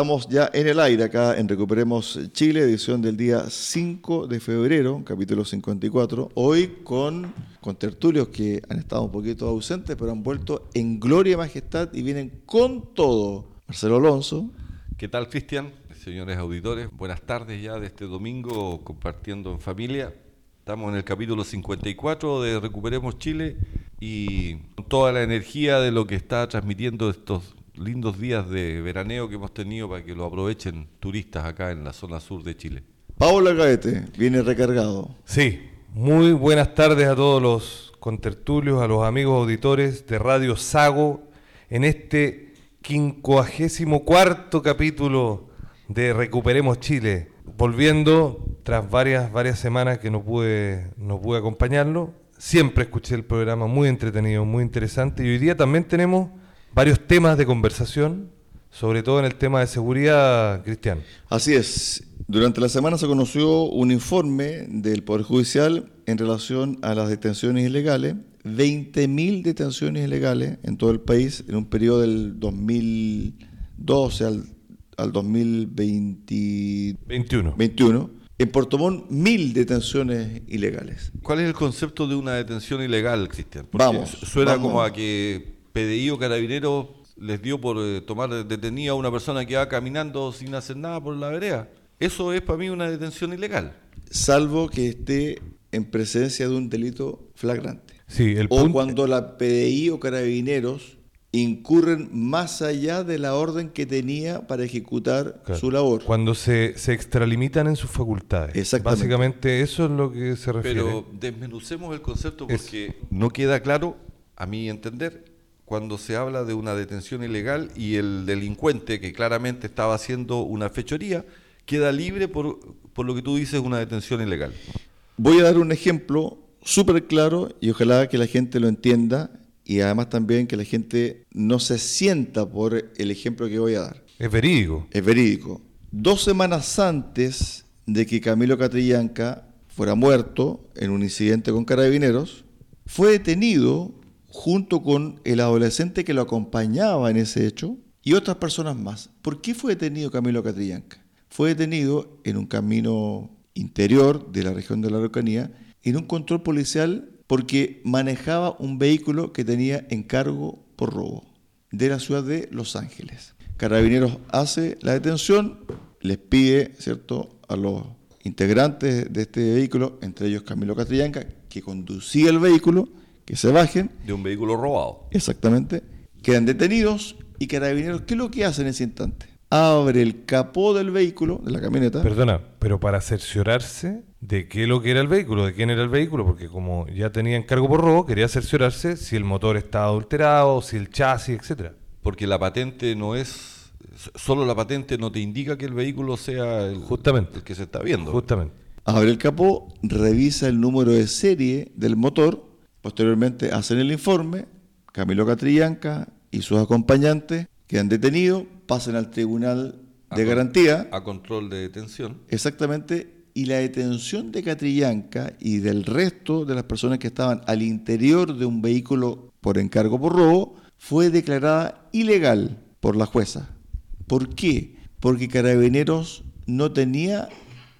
Estamos ya en el aire acá en Recuperemos Chile, edición del día 5 de febrero, capítulo 54. Hoy con, con tertulios que han estado un poquito ausentes, pero han vuelto en gloria y majestad y vienen con todo. Marcelo Alonso. ¿Qué tal, Cristian? Señores auditores, buenas tardes ya de este domingo compartiendo en familia. Estamos en el capítulo 54 de Recuperemos Chile y con toda la energía de lo que está transmitiendo estos lindos días de veraneo que hemos tenido para que lo aprovechen turistas acá en la zona sur de Chile. Paula Gaete viene recargado. Sí, muy buenas tardes a todos los contertulios, a los amigos auditores de Radio Sago en este quincuagésimo cuarto capítulo de Recuperemos Chile. Volviendo tras varias, varias semanas que no pude, no pude acompañarlo, siempre escuché el programa muy entretenido, muy interesante y hoy día también tenemos varios temas de conversación, sobre todo en el tema de seguridad, Cristian. Así es. Durante la semana se conoció un informe del Poder Judicial en relación a las detenciones ilegales. 20.000 detenciones ilegales en todo el país en un periodo del 2012 al, al 2021. 21. En Puerto Montt, mil detenciones ilegales. ¿Cuál es el concepto de una detención ilegal, Cristian? Porque vamos. Suena vamos. como a que PDI o Carabineros les dio por eh, tomar detenida a una persona que va caminando sin hacer nada por la vereda. Eso es para mí una detención ilegal. Salvo que esté en presencia de un delito flagrante. Sí, el o punto- cuando la PDI o Carabineros incurren más allá de la orden que tenía para ejecutar Claro. su labor. Cuando se, se extralimitan en sus facultades. Exactamente. Básicamente eso es lo que se refiere. Pero desmenucemos el concepto Es- porque no queda claro, a mi entender, cuando se habla de una detención ilegal y el delincuente que claramente estaba haciendo una fechoría queda libre por, por lo que tú dices una detención ilegal. Voy a dar un ejemplo súper claro y ojalá que la gente lo entienda y además también que la gente no se sienta por el ejemplo que voy a dar. es verídico. Es verídico. Dos semanas antes de que Camilo Catrillanca fuera muerto en un incidente con carabineros, fue detenido junto con el adolescente que lo acompañaba en ese hecho y otras personas más. ¿Por qué fue detenido Camilo Catrillanca? Fue detenido en un camino interior de la región de la Araucanía en un control policial porque manejaba un vehículo que tenía encargo por robo de la ciudad de Los Ángeles. Carabineros hace la detención, les pide, ¿cierto?, a los integrantes de este vehículo, entre ellos Camilo Catrillanca, que conducía el vehículo, que se bajen, De un vehículo robado. exactamente, quedan detenidos y Carabineros, ¿qué es lo que hace en ese instante? Abre el capó del vehículo, de la camioneta, Perdona, pero para cerciorarse de qué lo que era el vehículo, de quién era el vehículo, porque como ya tenía encargo por robo, quería cerciorarse si el motor estaba adulterado, si el chasis, etcétera. Porque la patente no es. Solo la patente no te indica que el vehículo sea el, Justamente. el que se está viendo. Justamente. abre el capó, revisa el número de serie del motor, posteriormente hacen el informe, Camilo Catrillanca y sus acompañantes quedan detenidos, pasan al tribunal de A con- garantía, A control de detención. exactamente, y la detención de Catrillanca y del resto de las personas que estaban al interior de un vehículo por encargo por robo fue declarada ilegal por la jueza. ¿Por qué? Porque Carabineros no tenía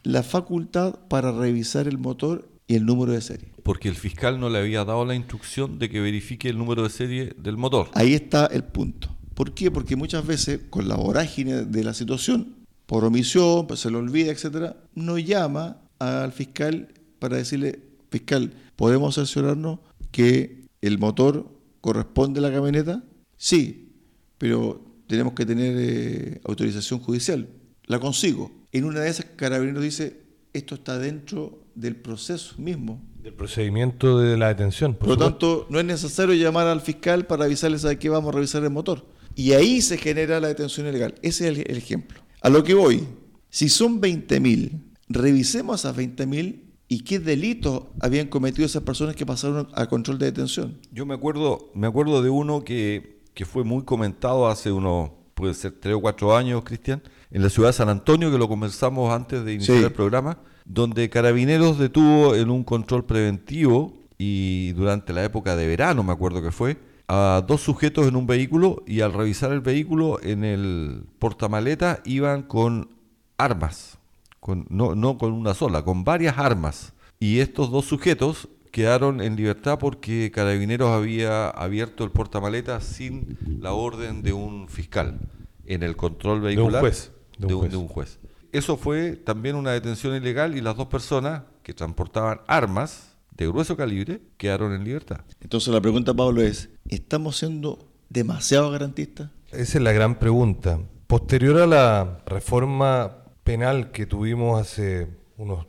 la facultad para revisar el motor y el número de serie. Porque el fiscal no le había dado la instrucción de que verifique el número de serie del motor. Ahí está el punto. ¿Por qué? Porque muchas veces con la vorágine de la situación, por omisión, pues se lo olvida, etcétera, no llama al fiscal para decirle, fiscal, ¿podemos cerciorarnos que el motor corresponde a la camioneta? Sí, pero tenemos que tener eh, autorización judicial. La consigo. En una de esas, Carabineros dice, esto está dentro del proceso mismo. Del procedimiento de la detención. Por lo tanto, no es necesario llamar al fiscal para avisarles a qué vamos a revisar el motor. Y ahí se genera la detención ilegal. Ese es el, el ejemplo. A lo que voy, Si son 20.000, revisemos esas 20.000 y qué delitos habían cometido esas personas que pasaron al control de detención. Yo me acuerdo, me acuerdo de uno que, que fue muy comentado hace unos, puede ser tres o cuatro años, Cristian, en la ciudad de San Antonio, que lo conversamos antes de iniciar Sí. el programa, donde Carabineros detuvo en un control preventivo y durante la época de verano, me acuerdo que fue, a dos sujetos en un vehículo y al revisar el vehículo en el portamaleta iban con armas, con, no, no con una sola, con varias armas. Y estos dos sujetos quedaron en libertad porque Carabineros había abierto el portamaleta sin la orden de un fiscal en el control vehicular juez, de un de un- juez. de un juez. Eso fue también una detención ilegal y las dos personas que transportaban armas de grueso calibre quedaron en libertad. Entonces la pregunta, Pablo, es, ¿estamos siendo demasiado garantistas? Esa es la gran pregunta. Posterior a la reforma penal que tuvimos hace unos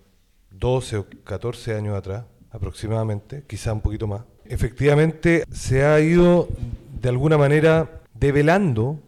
12 o 14 años atrás, aproximadamente, quizá un poquito más, efectivamente se ha ido de alguna manera develando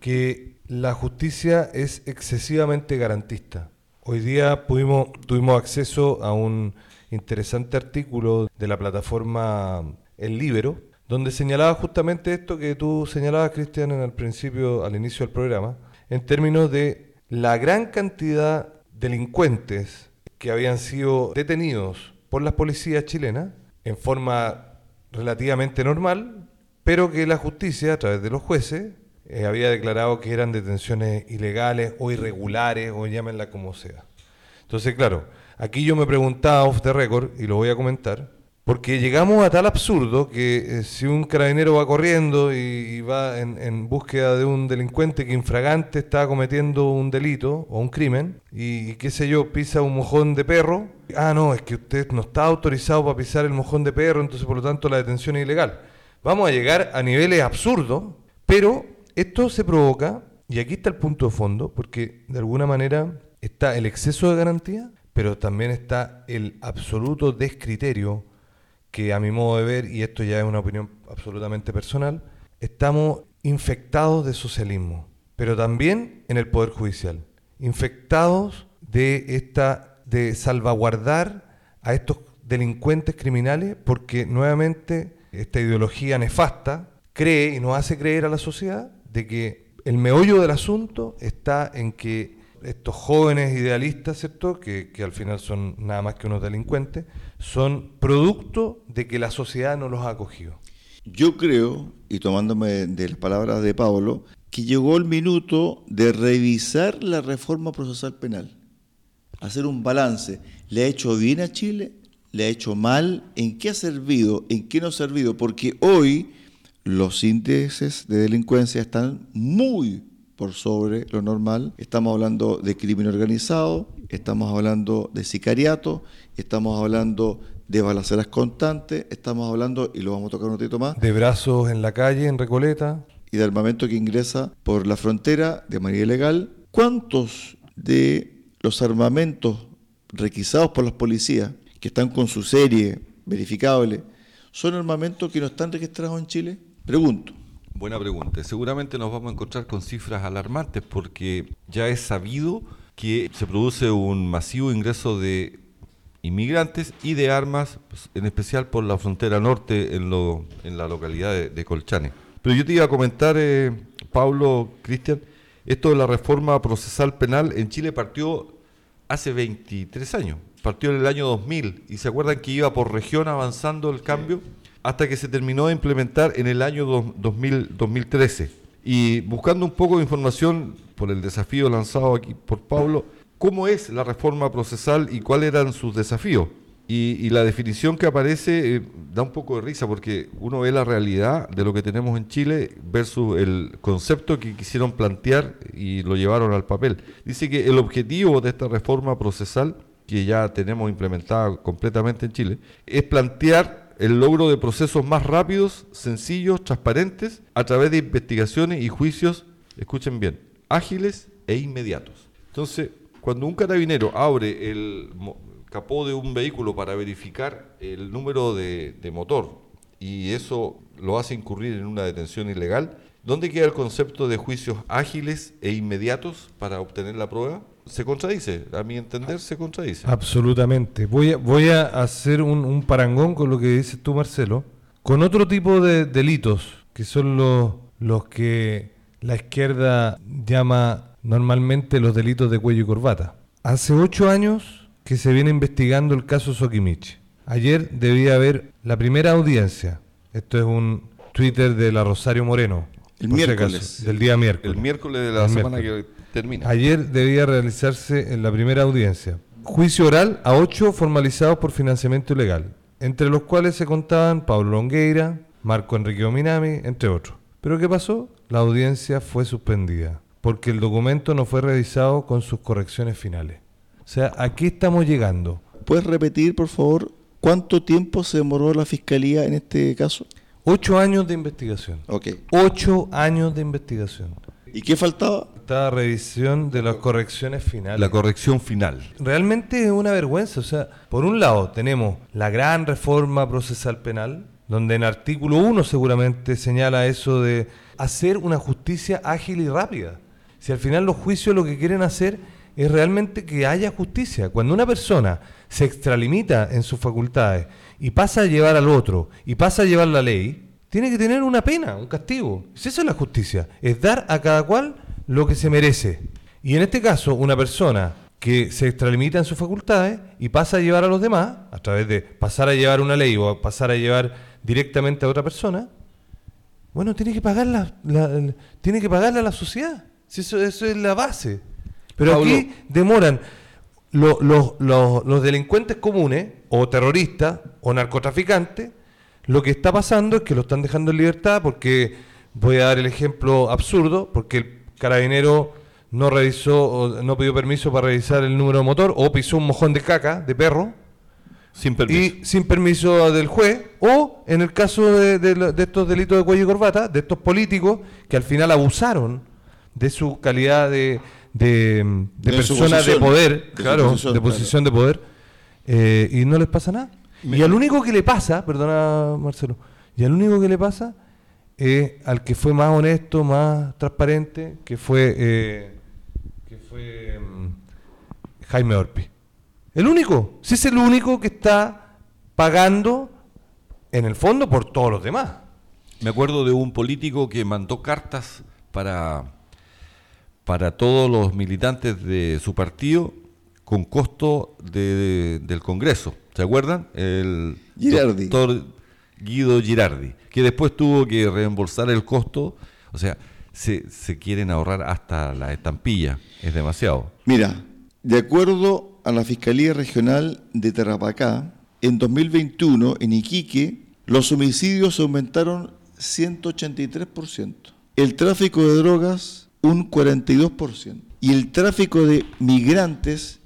que la justicia es excesivamente garantista. Hoy día pudimos, tuvimos acceso a un interesante artículo de la plataforma El Libero, donde señalaba justamente esto que tú señalabas, Cristian, el principio, al inicio del programa, en términos de la gran cantidad de delincuentes que habían sido detenidos por las policías chilenas en forma relativamente normal, pero que la justicia, a través de los jueces, eh, había declarado que eran detenciones ilegales o irregulares, o llámenla como sea. Entonces, claro, aquí yo me preguntaba off the record, y lo voy a comentar, porque llegamos a tal absurdo que eh, si un carabinero va corriendo y, va en, en búsqueda de un delincuente que infragante está cometiendo un delito o un crimen, y, y qué sé yo, pisa un mojón de perro, ah, no, es que usted no está autorizado para pisar el mojón de perro, entonces por lo tanto la detención es ilegal. Vamos a llegar a niveles absurdos, pero esto se provoca, y aquí está el punto de fondo, porque de alguna manera está el exceso de garantía, pero también está el absoluto descriterio que a mi modo de ver, y esto ya es una opinión absolutamente personal, estamos infectados de socialismo, pero también en el Poder Judicial, infectados de esta de salvaguardar a estos delincuentes criminales porque nuevamente esta ideología nefasta cree y nos hace creer a la sociedad de que el meollo del asunto está en que estos jóvenes idealistas, ¿cierto? Que, que al final son nada más que unos delincuentes, son producto de que la sociedad no los ha acogido. Yo creo, y tomándome de las palabras de Pablo, que llegó el minuto de revisar la reforma procesal penal, hacer un balance. ¿Le ha hecho bien a Chile? ¿Le ha hecho mal? ¿En qué ha servido? ¿En qué no ha servido? Porque hoy los índices de delincuencia están muy por sobre lo normal. Estamos hablando de crimen organizado, estamos hablando de sicariato, estamos hablando de balaceras constantes, estamos hablando, y lo vamos a tocar un ratito más, De brazos en la calle, en Recoleta, y de armamento que ingresa por la frontera de manera ilegal. ¿Cuántos de los armamentos requisados por las policías, que están con su serie verificable, son armamentos que no están registrados en Chile? Pregunto. Buena pregunta. Seguramente nos vamos a encontrar con cifras alarmantes porque ya es sabido que se produce un masivo ingreso de inmigrantes y de armas, pues, en especial por la frontera norte en, lo- en la localidad de, de Colchane. Pero yo te iba a comentar, eh, Pablo, Cristian, esto de la reforma procesal penal en Chile partió hace 23 años, partió en el año 2000 y se acuerdan que iba por región avanzando el cambio hasta que se terminó de implementar en el año dos- 2000 2013. Y buscando un poco de información por el desafío lanzado aquí por Pablo, ¿cómo es la reforma procesal y cuáles eran sus desafíos? Y, y la definición que aparece eh, da un poco de risa porque uno ve la realidad de lo que tenemos en Chile versus el concepto que quisieron plantear y lo llevaron al papel. Dice que el objetivo de esta reforma procesal, que ya tenemos implementada completamente en Chile, es plantear el logro de procesos más rápidos, sencillos, transparentes, a través de investigaciones y juicios, escuchen bien, ágiles e inmediatos. Entonces, cuando un carabinero abre el capó de un vehículo para verificar el número de, de motor y eso lo hace incurrir en una detención ilegal, ¿dónde queda el concepto de juicios ágiles e inmediatos para obtener la prueba? Se contradice, a mi entender se contradice. Absolutamente. Voy a, voy a hacer un, un parangón con lo que dices tú, Marcelo, con otro tipo de delitos, que son los, los que la izquierda llama normalmente los delitos de cuello y corbata. Hace ocho años que se viene investigando el caso Sokimich. Ayer debía haber la primera audiencia. Esto es un Twitter de la Rosario Moreno. El si miércoles. acaso, del día miércoles. El miércoles de la El semana miércoles. que termina. Ayer debía realizarse en la primera audiencia. Juicio oral a ocho formalizados por financiamiento ilegal, entre los cuales se contaban Pablo Longueira, Marco Enrique Ominami, entre otros. ¿Pero qué pasó? La audiencia fue suspendida, porque el documento no fue revisado con sus correcciones finales. O sea, ¿a qué estamos llegando? ¿Puedes repetir, por favor, cuánto tiempo se demoró la fiscalía en este caso? Ocho años de investigación. Ok. Ocho años de investigación. ¿Y qué faltaba? Esta revisión de las correcciones finales. La corrección final. Realmente es una vergüenza. O sea, por un lado tenemos la gran reforma procesal penal, donde en artículo 1 seguramente señala eso de hacer una justicia ágil y rápida. Si al final los juicios lo que quieren hacer es realmente que haya justicia. Cuando una persona se extralimita en sus facultades y pasa a llevar al otro y pasa a llevar la ley, tiene que tener una pena, un castigo. Si Eso es la justicia, es dar a cada cual lo que se merece. Y en este caso, una persona que se extralimita en sus facultades y pasa a llevar a los demás, a través de pasar a llevar una ley o pasar a llevar directamente a otra persona, bueno, tiene que pagarla, la, la- tiene que pagarla a la sociedad. Si eso, eso es la base. Pero Pablo. aquí demoran lo- lo- lo- los delincuentes comunes, o terroristas, o narcotraficantes, lo que está pasando es que lo están dejando en libertad porque, voy a dar el ejemplo absurdo, porque el carabinero no revisó, no pidió permiso para revisar el número de motor, o pisó un mojón de caca, de perro, Sin permiso. y sin permiso del juez, o en el caso de, de estos delitos de cuello y corbata, de estos políticos que al final abusaron de su calidad de, de, de De su persona de poder, claro, posición, de claro. posición de poder, eh, y no les pasa nada. Y al único que le pasa, perdona Marcelo, y al único que le pasa es al que fue más honesto, más transparente, que fue, eh, que fue mm, Jaime Orpi. El único, si es el único que está pagando en el fondo por todos los demás. Me acuerdo de un político que mandó cartas para, para todos los militantes de su partido con costo de- del Congreso. ¿Se acuerdan? El Girardi. doctor Guido Girardi, que después tuvo que reembolsar el costo. O sea, se, quieren ahorrar hasta la estampilla. Es demasiado. Mira, de acuerdo a la Fiscalía Regional de Tarapacá, en 2021 en Iquique los homicidios aumentaron 183%, el tráfico de drogas un 42% y el tráfico de migrantes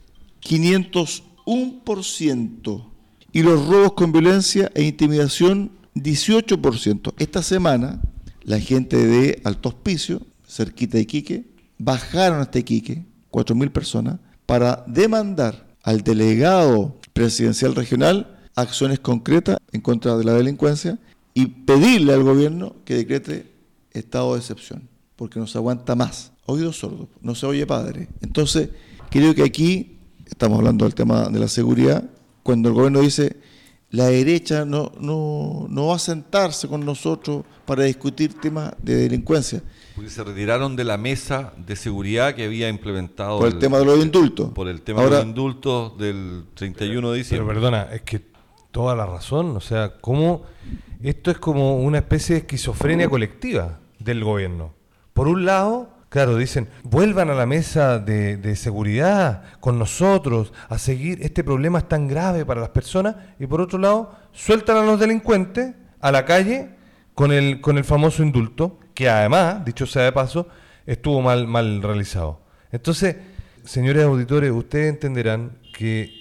501% y los robos con violencia e intimidación 18%. Esta semana la gente de Alto Hospicio, cerquita de Iquique, bajaron hasta Iquique, 4.000 personas, para demandar al delegado presidencial regional acciones concretas en contra de la delincuencia y pedirle al gobierno que decrete estado de excepción, porque no se aguanta más. Oídos sordos, no se oye padre. Entonces, creo que aquí estamos hablando del tema de la seguridad, cuando el gobierno dice la derecha no, no, no va a sentarse con nosotros para discutir temas de delincuencia, Porque se retiraron de la mesa de seguridad que había implementado por el tema de los indultos. por el tema Ahora, de los indultos del 31 de Pero diciembre. perdona, es que toda la razón, o sea, ¿cómo esto es como una especie de esquizofrenia colectiva del gobierno? Por un lado, claro, dicen, vuelvan a la mesa de, seguridad con nosotros a seguir, este problema es tan grave para las personas, y por otro lado, sueltan a los delincuentes a la calle con el, con el famoso indulto, que además, dicho sea de paso, estuvo mal, mal realizado. Entonces, señores auditores, ustedes entenderán que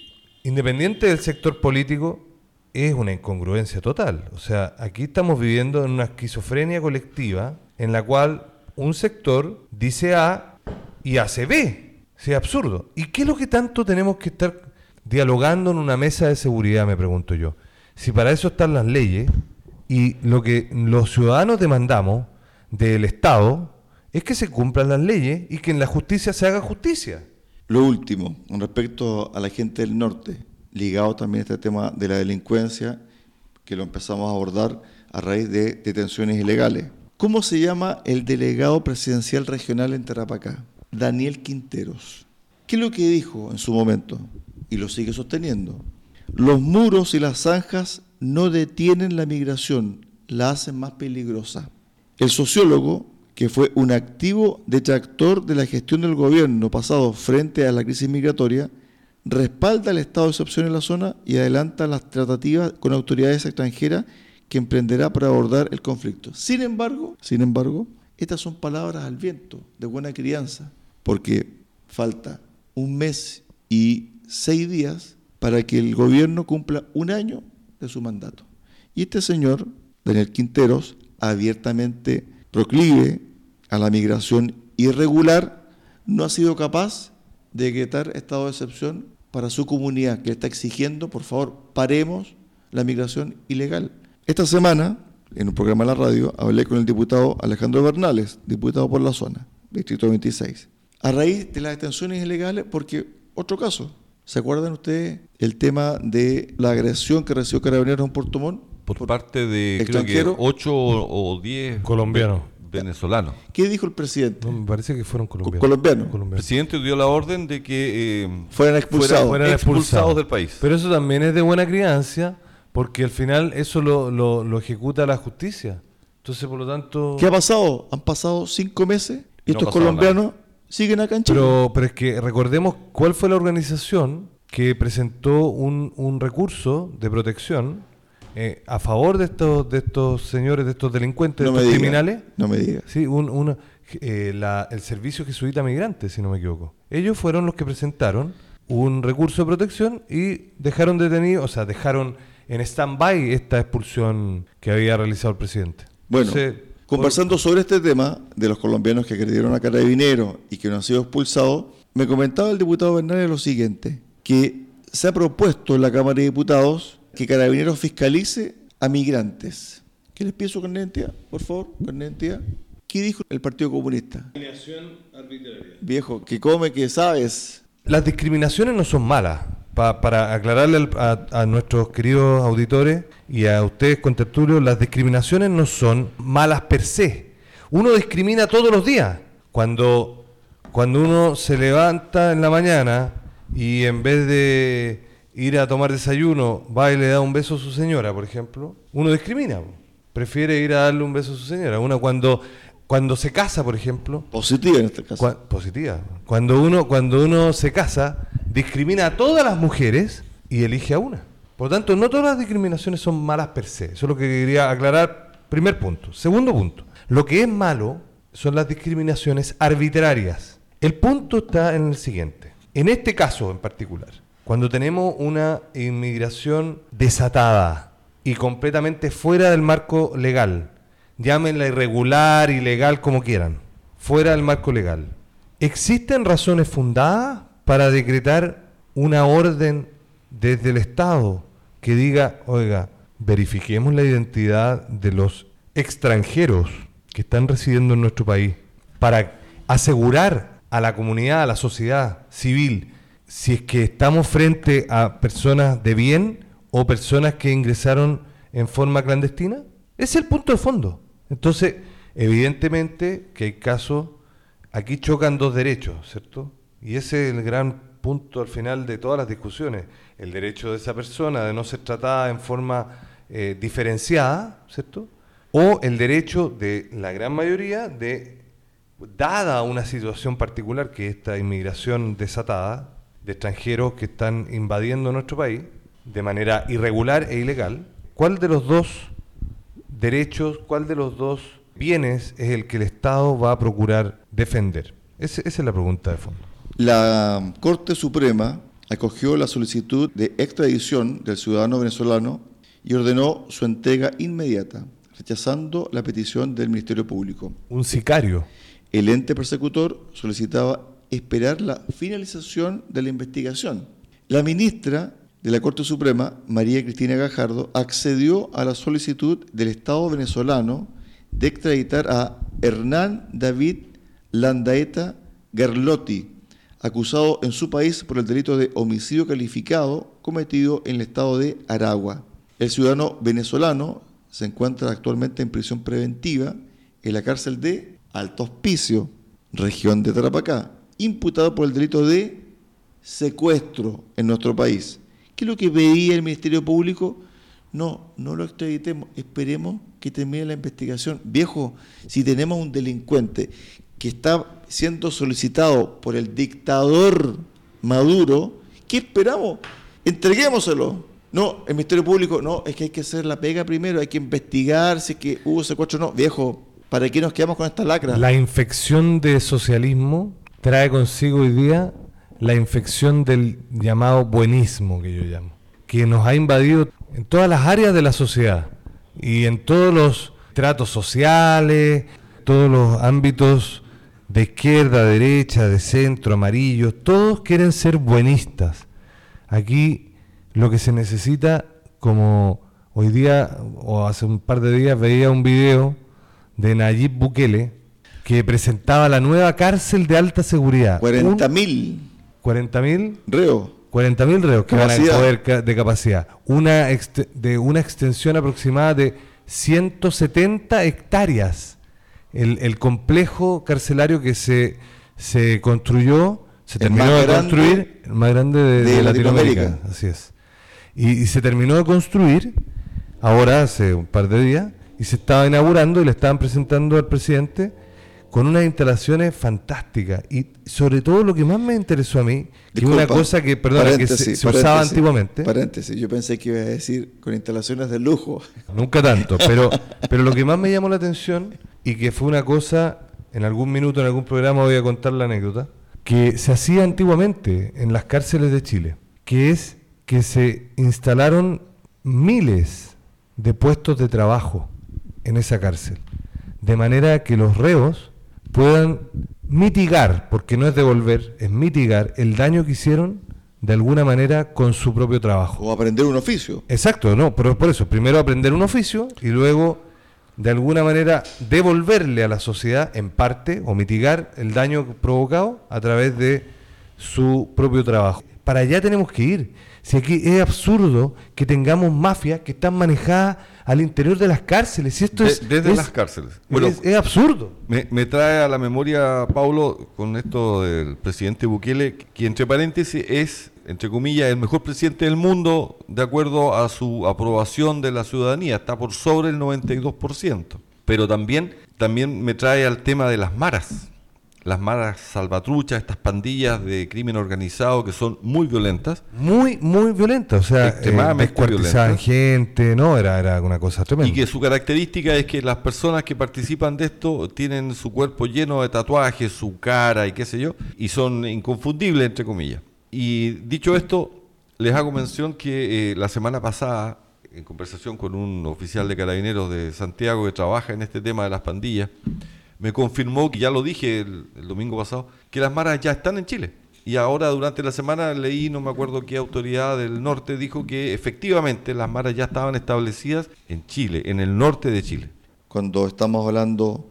independiente del sector político, es una incongruencia total. O sea, aquí estamos viviendo en una esquizofrenia colectiva en la cual un sector dice A y hace B. Sea, absurdo. ¿Y qué es lo que tanto tenemos que estar dialogando en una mesa de seguridad, me pregunto yo? Si para eso están las leyes y lo que los ciudadanos demandamos del Estado es que se cumplan las leyes y que en la justicia se haga justicia. Lo último, con respecto a la gente del norte, ligado también a este tema de la delincuencia, que lo empezamos a abordar a raíz de detenciones ilegales. ¿Cómo se llama el delegado presidencial regional en Tarapacá? Daniel Quinteros. ¿Qué es lo que dijo en su momento? Y lo sigue sosteniendo. Los muros y las zanjas no detienen la migración, la hacen más peligrosa. El sociólogo, que fue un activo detractor de la gestión del gobierno pasado frente a la crisis migratoria, respalda el estado de excepción en la zona y adelanta las tratativas con autoridades extranjeras que emprenderá para abordar el conflicto. Sin embargo, sin embargo, estas son palabras al viento, de buena crianza, porque falta un mes y seis días para que el gobierno cumpla un año de su mandato. Y este señor, Daniel Quinteros, abiertamente proclive a la migración irregular, no ha sido capaz de decretar estado de excepción para su comunidad, que está exigiendo, por favor, paremos la migración ilegal. Esta semana, en un programa de la radio, hablé con el diputado Alejandro Bernales, diputado por la zona, Distrito 26, a raíz de las detenciones ilegales, porque otro caso, ¿se acuerdan ustedes el tema de la agresión que recibió Carabineros en Puerto Montt? Por, parte de creo que 8 o 10 colombianos. venezolanos. ¿Qué dijo el presidente? No, me parece que fueron colombianos. Colombianos. El presidente dio la orden de que eh, fueran expulsados. fueran expulsados del país. Pero eso también es de buena crianza, porque al final eso lo, lo, lo ejecuta la justicia. Entonces, por lo tanto... ¿Qué ha pasado? Han pasado cinco meses y No estos colombianos siguen acá en Chile. Pero, pero es que recordemos cuál fue la organización que presentó un, un recurso de protección eh, a favor de estos de estos señores, de estos delincuentes, no de estos diga, criminales. No me digas. Sí, un, una- eh, la- el Servicio Jesuita Migrante, si no me equivoco. Ellos fueron los que presentaron un recurso de protección y dejaron detenido, o sea, dejaron en stand-by esta expulsión que había realizado el presidente. Bueno, Entonces, conversando sobre este tema de los colombianos que agredieron a Carabineros y que no han sido expulsados, me comentaba el diputado Bernales lo siguiente, que se ha propuesto en la Cámara de Diputados que Carabineros fiscalice a migrantes. ¿Qué les carnet de identidad? Por favor, de identidad. ¿Qué dijo el Partido Comunista? Viejo, que come, que sabes. Las discriminaciones no son malas. Pa- para aclararle al- a, a nuestros queridos auditores y a ustedes con tertulio, las discriminaciones no son malas per se. Uno discrimina todos los días. Cuando, cuando uno se levanta en la mañana y en vez de ir a tomar desayuno va y le da un beso a su señora, por ejemplo, uno discrimina. Prefiere ir a darle un beso a su señora. Uno cuando, cuando se casa, por ejemplo, Positiva en este caso. Cua- positiva. Cuando uno, cuando uno se casa, discrimina a todas las mujeres y elige a una. Por lo tanto, no todas las discriminaciones son malas per se. Eso es lo que quería aclarar. Primer punto. Segundo punto. Lo que es malo son las discriminaciones arbitrarias. El punto está en el siguiente. En este caso en particular, cuando tenemos una inmigración desatada y completamente fuera del marco legal, llámenla irregular, ilegal, como quieran, fuera del marco legal, ¿existen razones fundadas para decretar una orden desde el Estado que diga, oiga, verifiquemos la identidad de los extranjeros que están residiendo en nuestro país para asegurar a la comunidad, a la sociedad civil, si es que estamos frente a personas de bien o personas que ingresaron en forma clandestina? Ese es el punto de fondo. Entonces, evidentemente que hay casos, aquí chocan dos derechos, ¿cierto? Y ese es el gran punto al final de todas las discusiones. El derecho de esa persona de no ser tratada en forma eh, diferenciada, ¿cierto? O el derecho de la gran mayoría de, dada una situación particular que es esta inmigración desatada de extranjeros que están invadiendo nuestro país de manera irregular e ilegal, ¿cuál de los dos derechos, cuál de los dos bienes es el que el Estado va a procurar defender? Esa es la pregunta de fondo. La Corte Suprema acogió la solicitud de extradición del ciudadano venezolano y ordenó su entrega inmediata, rechazando la petición del Ministerio Público. Un sicario. El ente persecutor solicitaba esperar la finalización de la investigación. La ministra de la Corte Suprema, María Cristina Gajardo, accedió a la solicitud del Estado venezolano de extraditar a Hernán David Landaeta Garlotti, acusado en su país por el delito de homicidio calificado cometido en el estado de Aragua. El ciudadano venezolano se encuentra actualmente en prisión preventiva en la cárcel de Alto Hospicio, región de Tarapacá, imputado por el delito de secuestro en nuestro país. ¿Qué es lo que pedía el Ministerio Público? No, no lo extraditemos, esperemos que termine la investigación. Viejo, si tenemos un delincuente que está siendo solicitado por el dictador Maduro, ¿qué esperamos? Entreguémoselo. No, el Ministerio Público, no, es que hay que hacer la pega primero, hay que investigar si es que hubo secuestro no. Viejo, ¿para qué nos quedamos con esta lacra? La infección de socialismo trae consigo hoy día la infección del llamado buenismo, que yo llamo, que nos ha invadido en todas las áreas de la sociedad y en todos los tratos sociales, todos los ámbitos de izquierda, derecha, de centro, amarillo, todos quieren ser buenistas. Aquí lo que se necesita, como hoy día o hace un par de días veía un video de Nayib Bukele que presentaba la nueva cárcel de alta seguridad. 40 mil. 40 mil reos. 40 mil reos que van a poder de capacidad. Una de una extensión aproximada de 170 hectáreas. El, complejo carcelario que se, se construyó, se terminó de construir, el más grande de, Latinoamérica. Así es. y se terminó de construir, ahora hace un par de días, y se estaba inaugurando y le estaban presentando al presidente con unas instalaciones fantásticas y sobre todo lo que más me interesó a mí, que es una cosa que, perdón, que se, usaba antiguamente. Paréntesis, yo pensé que iba a decir con instalaciones de lujo. Nunca tanto, pero, pero lo que más me llamó la atención y que fue una cosa, en algún minuto, en algún programa voy a contar la anécdota, que se hacía antiguamente en las cárceles de Chile, que es que se instalaron miles de puestos de trabajo en esa cárcel, de manera que los reos puedan mitigar, porque no es devolver, es mitigar el daño que hicieron de alguna manera con su propio trabajo. O aprender un oficio. Exacto, no, pero por eso, primero aprender un oficio y luego de alguna manera devolverle a la sociedad en parte o mitigar el daño provocado a través de su propio trabajo. Para allá tenemos que ir. Si aquí es absurdo que tengamos mafias que están manejadas al interior de las cárceles. Esto es, desde las cárceles. Bueno, es, absurdo. Me, trae a la memoria, Paulo, con esto del presidente Bukele, que entre paréntesis es, entre comillas, el mejor presidente del mundo de acuerdo a su aprobación de la ciudadanía. Está por sobre el 92%. Pero también, también me trae al tema de las maras las malas salvatruchas, estas pandillas de crimen organizado que son muy violentas. Muy, muy violentas, o sea, extremadamente eh, gente, ¿no? Era, era una cosa tremenda. Y que su característica es que las personas que participan de esto tienen su cuerpo lleno de tatuajes, su cara y qué sé yo, y son inconfundibles, entre comillas. Y dicho esto, les hago mención que eh, la semana pasada, en conversación con un oficial de carabineros de Santiago que trabaja en este tema de las pandillas, me confirmó, que ya lo dije el, domingo pasado, que las maras ya están en Chile. Y ahora durante la semana leí, no me acuerdo qué autoridad del norte dijo que efectivamente las maras ya estaban establecidas en Chile, en el norte de Chile. Cuando estamos hablando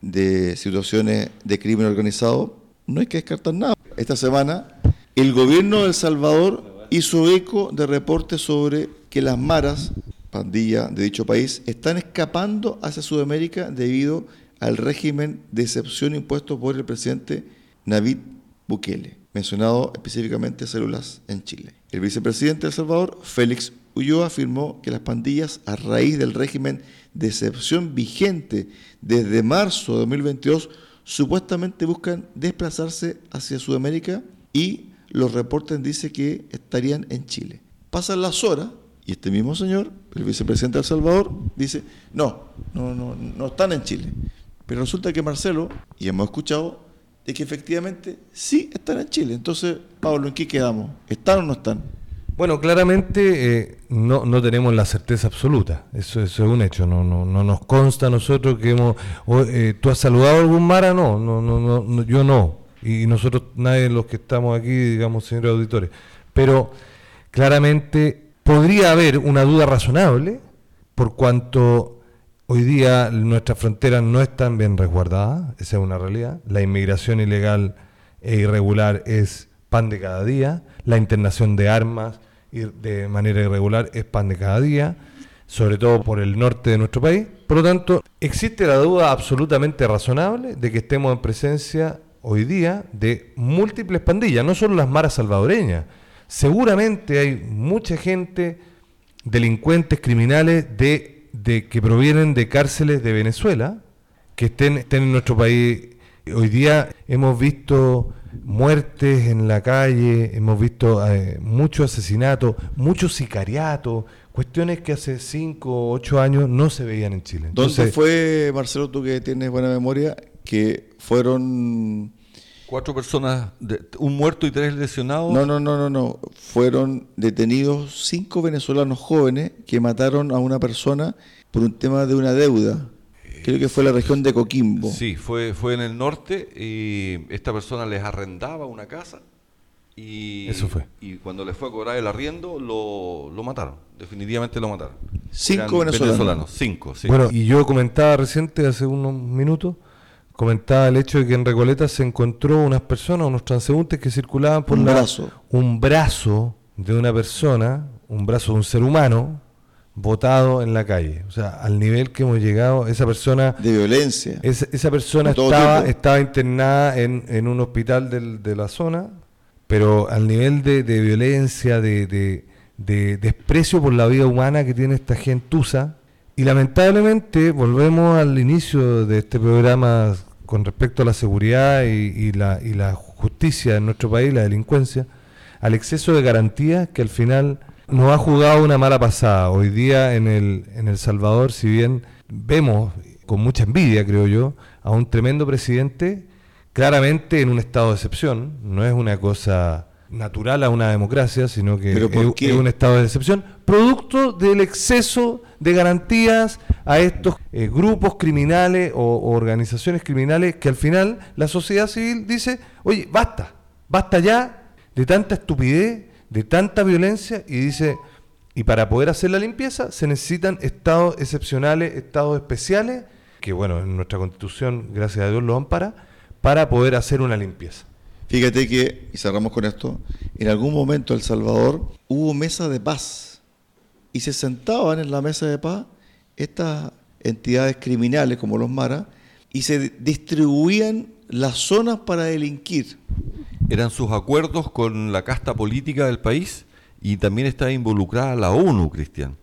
de situaciones de crimen organizado, no hay que descartar nada. Esta semana el gobierno de El Salvador hizo eco de reportes sobre que las maras, pandilla de dicho país, están escapando hacia Sudamérica debido al régimen de excepción impuesto por el presidente Navid Bukele, mencionado específicamente células en Chile. El vicepresidente de El Salvador, Félix Ulloa, afirmó que las pandillas, a raíz del régimen de excepción vigente desde marzo de 2022, supuestamente buscan desplazarse hacia Sudamérica y los reportes dicen que estarían en Chile. Pasan las horas y este mismo señor, el vicepresidente de El Salvador, dice, no, no, no, no están en Chile. Pero resulta que Marcelo, y hemos escuchado, de que efectivamente sí están en Chile. Entonces, Pablo, ¿en qué quedamos? ¿Están o no están? Bueno, claramente eh, no, no tenemos la certeza absoluta, eso, es un hecho, no, no, no nos consta a nosotros que hemos... Eh, ¿Tú has saludado a algún Mara? No, no, no, no, yo no, y nosotros, nadie de los que estamos aquí, digamos, señores auditores, pero claramente podría haber una duda razonable por cuanto Hoy día nuestras fronteras no están bien resguardadas, esa es una realidad. La inmigración ilegal e irregular es pan de cada día, la internación de armas de manera irregular es pan de cada día, sobre todo por el norte de nuestro país. Por lo tanto, existe la duda absolutamente razonable de que estemos en presencia hoy día de múltiples pandillas, no solo las maras salvadoreñas. Seguramente hay mucha gente, delincuentes, criminales, de, de que provienen de cárceles de Venezuela, que estén, estén en nuestro país. Hoy día hemos visto muertes en la calle, hemos visto eh, muchos asesinatos, muchos sicariatos, cuestiones que hace 5 o 8 años no se veían en Chile. ¿Dónde fue, Marcelo, tú que tienes buena memoria, que fueron... Cuatro personas, un muerto y tres lesionados. No, no, no, no, no. Fueron detenidos cinco venezolanos jóvenes que mataron a una persona por un tema de una deuda. Creo que fue la región de Coquimbo. Sí, fue, fue en el norte y esta persona les arrendaba una casa y, Eso fue. y cuando les fue a cobrar el arriendo lo, lo mataron, definitivamente lo mataron. Cinco venezolanos. Cinco, sí. Bueno, y yo comentaba reciente, hace unos minutos, comentaba el hecho de que en Recoleta se encontró unas personas, unos transeúntes que circulaban por un la, brazo. un brazo de una persona, un brazo de un ser humano, votado en la calle. O sea, al nivel que hemos llegado, esa persona... De violencia. Esa, esa persona estaba, estaba internada en, en un hospital del- de la zona, pero al nivel de, de violencia, de, de- de desprecio por la vida humana que tiene esta gentuza. Y lamentablemente volvemos al inicio de este programa con respecto a la seguridad y, y la, y la justicia en nuestro país, la delincuencia, al exceso de garantías que al final nos ha jugado una mala pasada. Hoy día en el, en El Salvador, si bien vemos con mucha envidia, creo yo, a un tremendo presidente, claramente en un estado de excepción, no es una cosa natural a una democracia, sino que es un estado de excepción, producto del exceso de garantías a estos eh, grupos criminales o, o organizaciones criminales que al final la sociedad civil dice, oye, basta, basta ya de tanta estupidez, de tanta violencia, y dice, y para poder hacer la limpieza se necesitan estados excepcionales, estados especiales, que bueno, en nuestra constitución, gracias a Dios, lo ampara, para poder hacer una limpieza. Fíjate que, y cerramos con esto, en algún momento en El Salvador hubo mesa de paz y se sentaban en la mesa de paz estas entidades criminales como los maras y se distribuían las zonas para delinquir. Eran sus acuerdos con la casta política del país y también estaba involucrada la ONU, Cristian,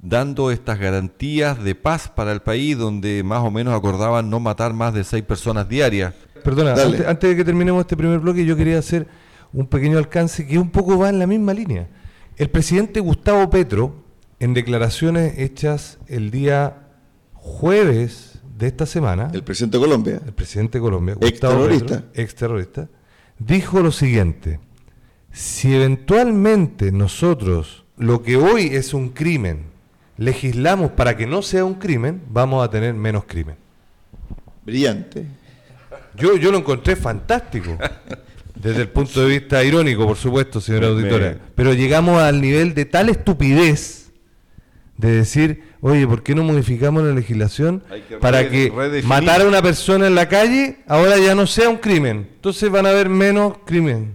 dando estas garantías de paz para el país donde más o menos acordaban no matar más de seis personas diarias. Perdona, antes, antes de que terminemos este primer bloque, yo quería hacer un pequeño alcance que un poco va en la misma línea. El presidente Gustavo Petro, en declaraciones hechas el día jueves de esta semana, El presidente de Colombia. el presidente de Colombia, Ex Gustavo terrorista. Petro, ex terrorista, dijo lo siguiente: si eventualmente nosotros lo que hoy es un crimen legislamos para que no sea un crimen, vamos a tener menos crimen. Brillante. Yo, yo lo encontré fantástico. Desde el punto de vista irónico, por supuesto, señora Me- auditora. me- Pero llegamos al nivel de tal estupidez de decir, oye, ¿por qué no modificamos la legislación que para que redefinir. matar a una persona en la calle ahora ya no sea un crimen? Entonces van a haber menos crimen.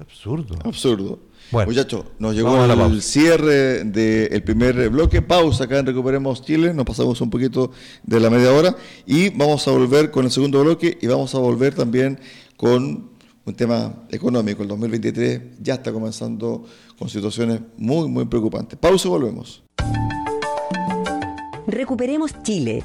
Absurdo. Absurdo. Bueno, Muchachos, nos llegó el pausa. cierre del primer bloque. Pausa acá en Recuperemos Chile. Nos pasamos un poquito de la media hora. Y vamos a volver con el segundo bloque. Y vamos a volver también con un tema económico. El 2023 ya está comenzando con situaciones muy, muy preocupantes. Pausa y volvemos. Recuperemos Chile.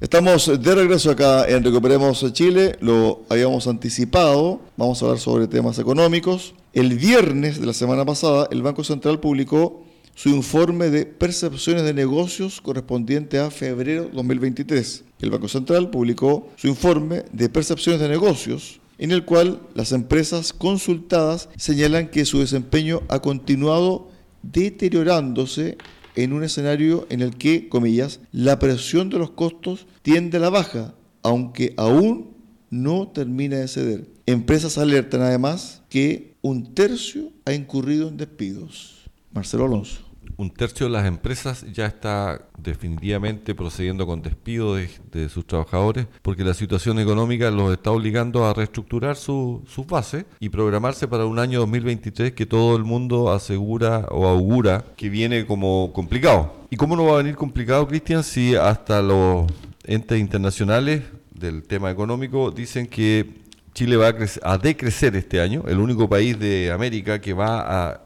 Estamos de regreso acá en Recuperemos Chile, lo habíamos anticipado, vamos a hablar sobre temas económicos. El viernes de la semana pasada, el Banco Central publicó su informe de percepciones de negocios correspondiente a febrero 2023. El Banco Central publicó su informe de percepciones de negocios en el cual las empresas consultadas señalan que su desempeño ha continuado deteriorándose en un escenario en el que, comillas, la presión de los costos tiende a la baja, aunque aún no termina de ceder. Empresas alertan además que un tercio ha incurrido en despidos. Marcelo Alonso un tercio de las empresas ya está definitivamente procediendo con despido de, sus trabajadores porque la situación económica los está obligando a reestructurar sus bases y programarse para un año 2023 que todo el mundo asegura o augura que viene como complicado. ¿Y cómo no va a venir complicado, Cristian, si hasta los entes internacionales del tema económico dicen que Chile va a, a decrecer este año, el único país de América que va a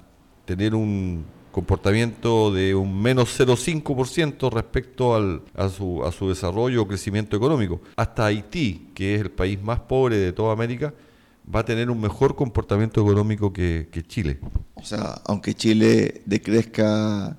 tener un comportamiento de un menos 0,5% respecto al, a, su, a su desarrollo o crecimiento económico. Hasta Haití, que es el país más pobre de toda América, va a tener un mejor comportamiento económico que, Chile. O sea, aunque Chile decrezca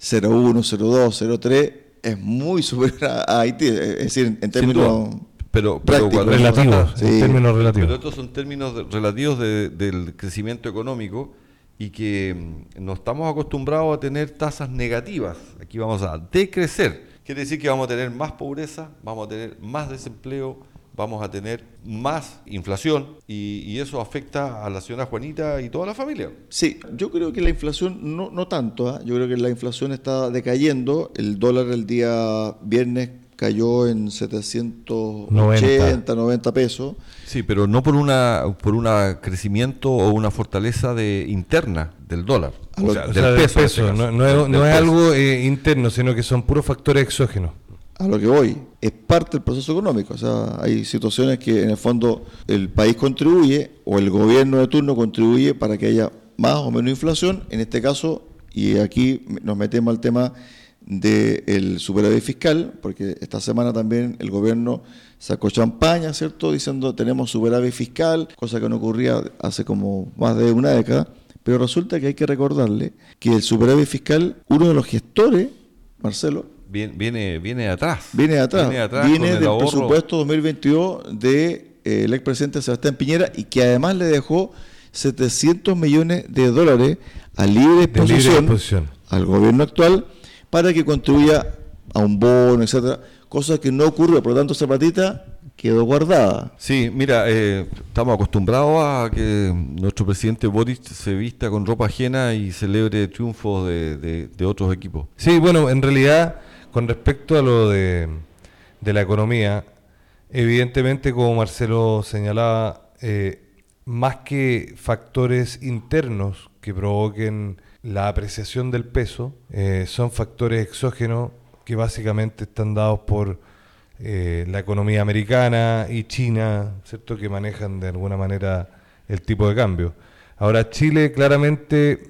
0,1, 0,2, 0,3, es muy superior a Haití, es decir, en términos... Pero, pero relativos, en términos relativos. Pero estos son términos relativos del crecimiento económico y que mm, no estamos acostumbrados a tener tasas negativas. Aquí vamos a decrecer. Quiere decir que vamos a tener más pobreza, vamos a tener más desempleo, vamos a tener más inflación y, eso afecta a la señora Juanita y toda la familia. Sí, yo creo que la inflación no, no tanto, ¿ah? yo creo que la inflación está decayendo, el dólar el día viernes cayó en 780, 90. pesos. Sí, pero no por una por un crecimiento o una fortaleza de interna del dólar. O sea, del, peso. Este no, es, algo eh, interno, sino que son puros factores exógenos. A lo que voy, es parte del proceso económico. O sea, hay situaciones que en el fondo el país contribuye o el gobierno de turno contribuye para que haya más o menos inflación. En este caso, y aquí nos metemos al tema del superávit fiscal, porque esta semana también el gobierno sacó champaña, ¿cierto? Diciendo tenemos superávit fiscal, cosa que no ocurría hace como más de una década. Pero resulta que hay que recordarle que el superávit fiscal, uno de los gestores, Marcelo, viene, viene, viene atrás. Viene atrás. Viene, del presupuesto 2022 del de, eh, expresidente Sebastián Piñera y que además le dejó 700 millones de dólares a libre exposición al gobierno actual para que contribuya a un bono, etcétera, cosa que no ocurrió, por lo tanto Zapatita quedó guardada. Sí, mira, eh, estamos acostumbrados a que nuestro presidente Boris se vista con ropa ajena y celebre triunfos de, otros equipos. Sí, bueno, en realidad, con respecto a lo de, la economía, evidentemente, como Marcelo señalaba, eh, más que factores internos que provoquen la apreciación del peso eh, son factores exógenos que básicamente están dados por eh, la economía americana y China, ¿cierto? que manejan de alguna manera el tipo de cambio. Ahora Chile claramente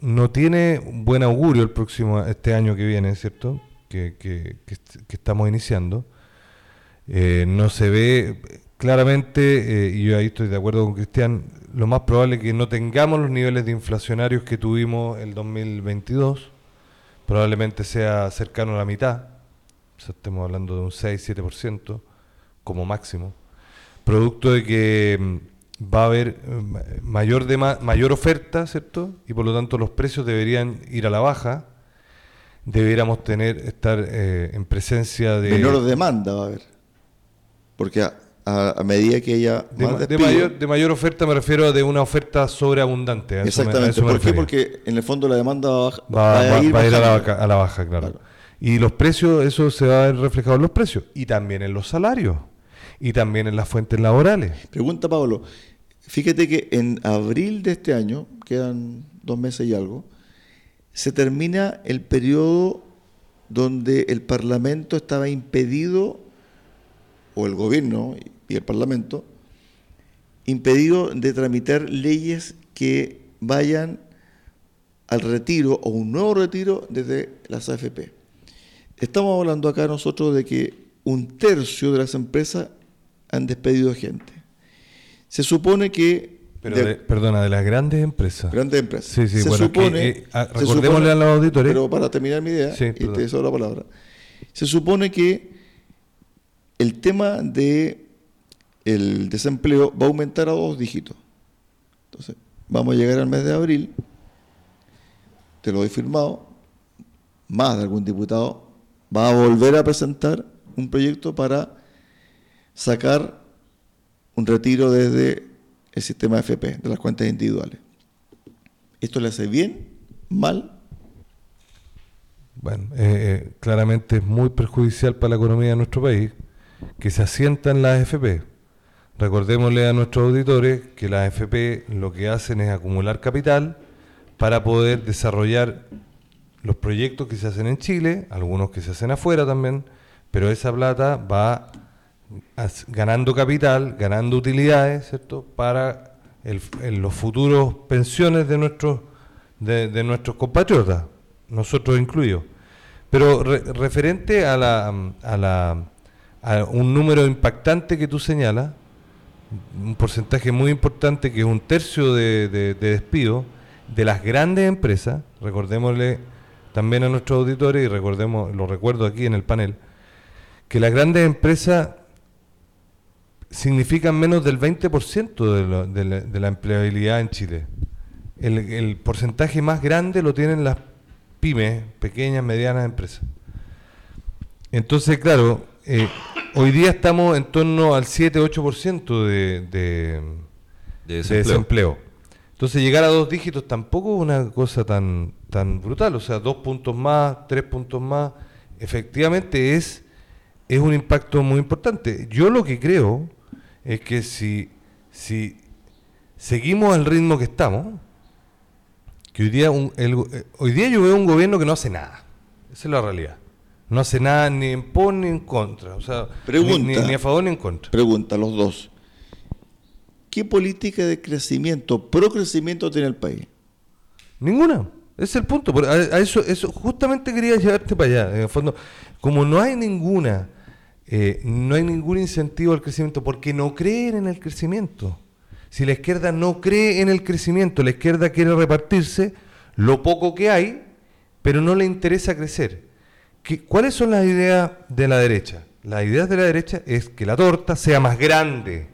no tiene buen augurio el próximo este año que viene, ¿cierto? Que, que, estamos iniciando. Eh, no se ve claramente, y yo ahí estoy de acuerdo con Cristian, lo más probable es que no tengamos los niveles de inflacionarios que tuvimos el 2022. Probablemente sea cercano a la mitad. O sea, estemos hablando de un 6-7% como máximo. Producto de que mm, va a haber eh, mayor, mayor oferta, ¿cierto? Y por lo tanto los precios deberían ir a la baja. Deberíamos tener, estar eh, en presencia de... Menor demanda va a haber. Porque a, medida que ella de, mayor, de mayor oferta me refiero a de una oferta sobreabundante. Exactamente. ¿Por qué? Porque en el fondo la demanda va, a, ir, a, la baja, claro. Y los precios, eso se va a ver reflejado en los precios y también en los salarios y también en las fuentes laborales. Pregunta Pablo, fíjate que en abril de este año, quedan dos meses y algo, se termina el periodo donde el Parlamento estaba impedido o el gobierno y el Parlamento impedido de tramitar leyes que vayan al retiro o un nuevo retiro desde las AFP. Estamos hablando acá nosotros de que un tercio de las empresas han despedido gente. Se supone que... Pero perdona, de las grandes empresas. Grandes empresas. Sí, sí, se supone, eh, ah, recordémosle a los auditores. Pero para terminar mi idea, y te la palabra. Se supone que el tema de el desempleo va a aumentar a dos dígitos. Entonces, vamos a llegar al mes de abril, te lo he firmado, más de algún diputado va a volver a presentar un proyecto para sacar un retiro desde el sistema FP, de las cuentas individuales. ¿Esto le hace bien? ¿Mal? Bueno, eh, eh, claramente es muy perjudicial para la economía de nuestro país que se asientan las FP. Recordémosle a nuestros auditores que las FP lo que hacen es acumular capital para poder desarrollar los proyectos que se hacen en Chile, algunos que se hacen afuera también, pero esa plata va ganando capital, ganando utilidades, ¿cierto? Para los futuros pensiones de nuestros, de, nuestros compatriotas, nosotros incluidos. Pero referente a, la, a, la, a un número impactante que tú señalas, un porcentaje muy importante que es un tercio de, de despido de las grandes empresas, recordémosle también a nuestros auditores y recordemos, lo recuerdo aquí en el panel, que las grandes empresas significan menos del 20% de, de, de, la empleabilidad en Chile. El, porcentaje más grande lo tienen las pymes, pequeñas, medianas empresas. Entonces, claro, eh, hoy día estamos en torno al 7-8% de, de, desempleo. Entonces, llegar a dos dígitos tampoco es una cosa tan, tan brutal. O sea, dos puntos más, tres puntos más, efectivamente es, es un impacto muy importante. Yo lo que creo es que si, si seguimos al ritmo que estamos, que hoy día, eh, hoy día yo veo un gobierno que no hace nada. Esa es la realidad. No hace nada ni en por ni en contra. O sea, ni, a favor ni en contra. Pregunta, los dos. ¿Qué política de crecimiento, pro crecimiento tiene el país? Ninguna. Ese es el punto. A, eso, eso justamente quería llevarte para allá. En el fondo, como no hay ninguna eh, no hay ningún incentivo al crecimiento porque no creen en el crecimiento. Si la izquierda no cree en el crecimiento, la izquierda quiere repartirse lo poco que hay, pero no le interesa crecer. ¿Cuáles son las ideas de la derecha? Las ideas de la derecha es que la torta sea más grande.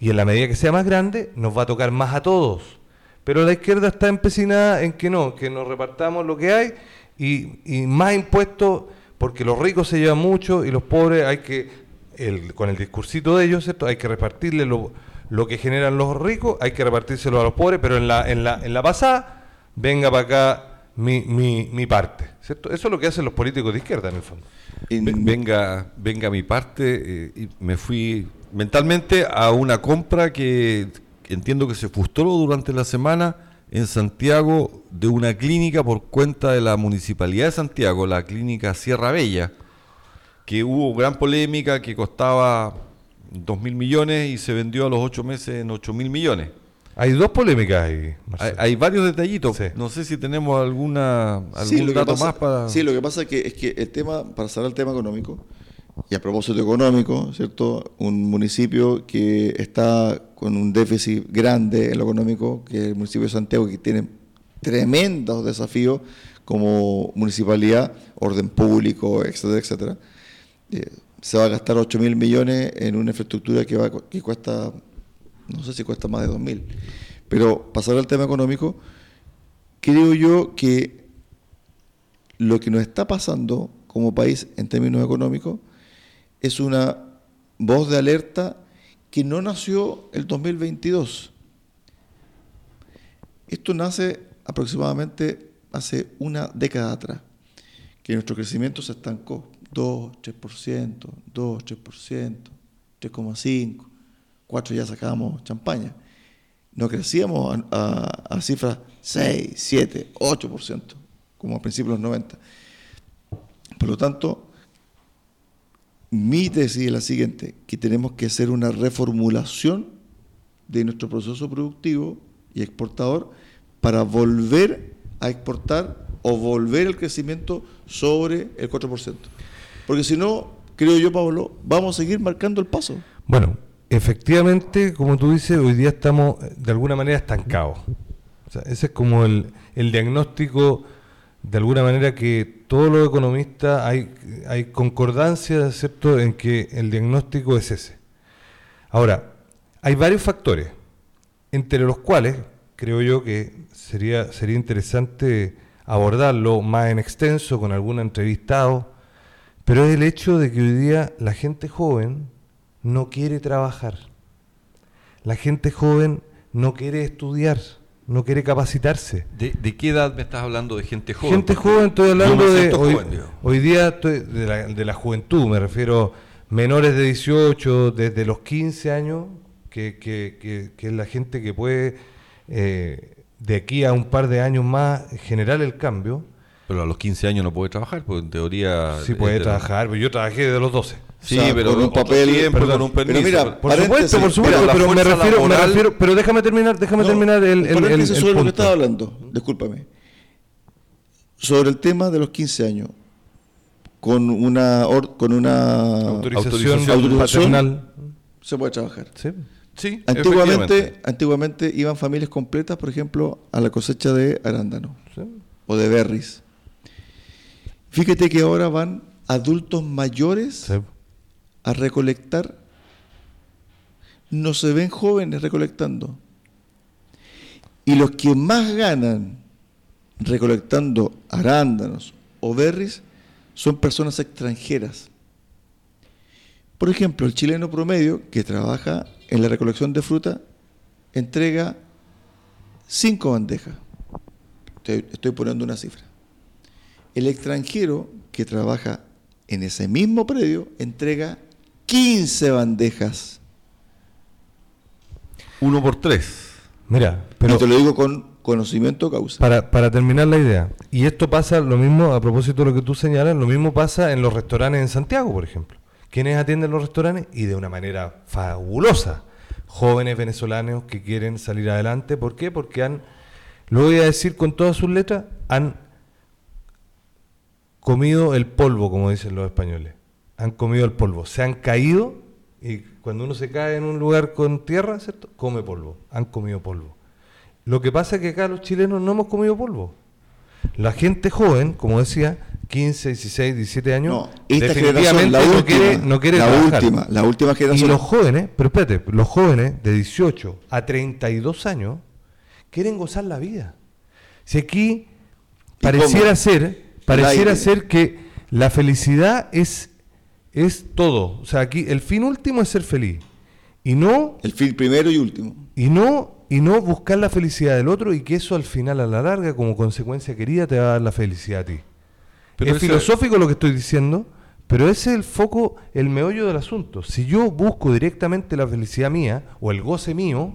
Y en la medida que sea más grande, nos va a tocar más a todos. Pero la izquierda está empecinada en que no, que nos repartamos lo que hay y, y más impuestos porque los ricos se llevan mucho y los pobres hay que, el, con el discursito de ellos, ¿cierto? Hay que repartirle lo, lo, que generan los ricos, hay que repartírselo a los pobres, pero en la, en la, en la pasada, venga para acá mi, mi, mi parte, ¿cierto? Eso es lo que hacen los políticos de izquierda en el fondo. Venga, venga mi parte, eh, y me fui mentalmente a una compra que entiendo que se frustró durante la semana en Santiago de una clínica por cuenta de la Municipalidad de Santiago, la clínica Sierra Bella, que hubo gran polémica, que costaba 2 mil millones y se vendió a los 8 meses en 8 mil millones. Hay dos polémicas ahí. Hay, varios detallitos. No sé si tenemos alguna algún dato más para. Sí, lo que pasa es que, es que el tema, para cerrar el tema económico, y a propósito económico, ¿cierto? Un municipio que está con un déficit grande en lo económico, que es el municipio de Santiago, que tiene tremendos desafíos como municipalidad, orden público, etcétera, etcétera. Eh, se va a gastar 8 mil millones en una infraestructura que, va, que cuesta, no sé si cuesta más de 2 mil. Pero pasar al tema económico, creo yo que lo que nos está pasando como país en términos económicos es una voz de alerta que no nació el 2022. Esto nace aproximadamente hace una década atrás, que nuestro crecimiento se estancó, 2, 3%, 2, 3%, 3,5%, 4 ya sacábamos champaña. No crecíamos a, cifras 6, 7, 8%, como a principios de los 90. Por lo tanto, mi tesis es la siguiente, que tenemos que hacer una reformulación de nuestro proceso productivo y exportador para volver a exportar o volver el crecimiento sobre el 4%. Porque si no, creo yo, Pablo, vamos a seguir marcando el paso. Bueno, efectivamente, como tú dices, hoy día estamos de alguna manera estancados. ese es como el, el diagnóstico de alguna manera que todos los economistas hay, hay concordancia ¿cierto? en que el diagnóstico es ese. Ahora, hay varios factores, entre los cuales creo yo que sería, sería interesante abordarlo más en extenso con algún entrevistado, pero es el hecho de que hoy día la gente joven no quiere trabajar. La gente joven no quiere estudiar, no quiere capacitarse. ¿De, de qué edad me estás hablando de gente joven? Gente Porque joven, estoy hablando de hoy, joven, digo. hoy día estoy de, la, de la juventud, me refiero menores de 18, desde los 15 años, que, que- que- que es la gente que puede eh, de aquí a un par de años más generar el cambio. Pero a los 15 años no puede trabajar, porque en teoría... Sí puede trabajar, pero yo trabajé desde los 12. Sí, O sea, pero con un papel- tiempo, perdón, con un pero permiso. mira, pero- Por Paréntesis, supuesto, por supuesto, mira, pero me refiero, me refiero, pero déjame terminar, déjame No, terminar el, el, el, el sobre lo que estaba hablando, discúlpame. Sobre el tema de los 15 años, con una, or- con una autorización, autorización. paternal. se puede trabajar. Sí. Sí, Antiguamente, antiguamente iban familias completas, por ejemplo, a la cosecha de arándano sí. o de berries. Fíjate que ahora van adultos mayores sí. A recolectar. No se ven jóvenes recolectando. Y los que más ganan recolectando arándanos o berries son personas extranjeras. Por ejemplo, el chileno promedio que trabaja en la recolección de fruta entrega cinco bandejas. Estoy, estoy poniendo una cifra. El extranjero que trabaja en ese mismo predio entrega 15 bandejas. Uno por tres. Mira, Pero pero te lo digo con conocimiento de causa. Para, para terminar la idea, y esto pasa lo mismo, a propósito de lo que tú señalas, lo mismo pasa en los restaurantes en Santiago, por ejemplo. ¿Quiénes atienden los restaurantes? Y de una manera fabulosa. Jóvenes venezolanos que quieren salir adelante. ¿Por qué? Porque han, lo voy a decir con todas sus letras, han comido el polvo, como dicen los españoles. Han comido el polvo. Se han caído y cuando uno se cae en un lugar con tierra, ¿cierto? Come polvo. Han comido polvo. Lo que pasa es que acá los chilenos no hemos comido polvo. La gente joven, como decía, 15, 16, 17 años, No, esta definitivamente la no última, quiere, no quiere la trabajar. última, la última Y generación. los jóvenes, pero espérate, los jóvenes de 18 a 32 años quieren gozar la vida. Si aquí ¿Y pareciera ser, pareciera ser que la felicidad es, es todo. O sea, aquí el fin último es ser feliz. Y no El fin primero y último. y no, y no buscar la felicidad del otro y que eso al final, a la larga, como consecuencia querida, te va a dar la felicidad a ti. Pero es ese- filosófico lo que estoy diciendo, pero ese es el foco, el meollo del asunto. Si yo busco directamente la felicidad mía o el goce mío,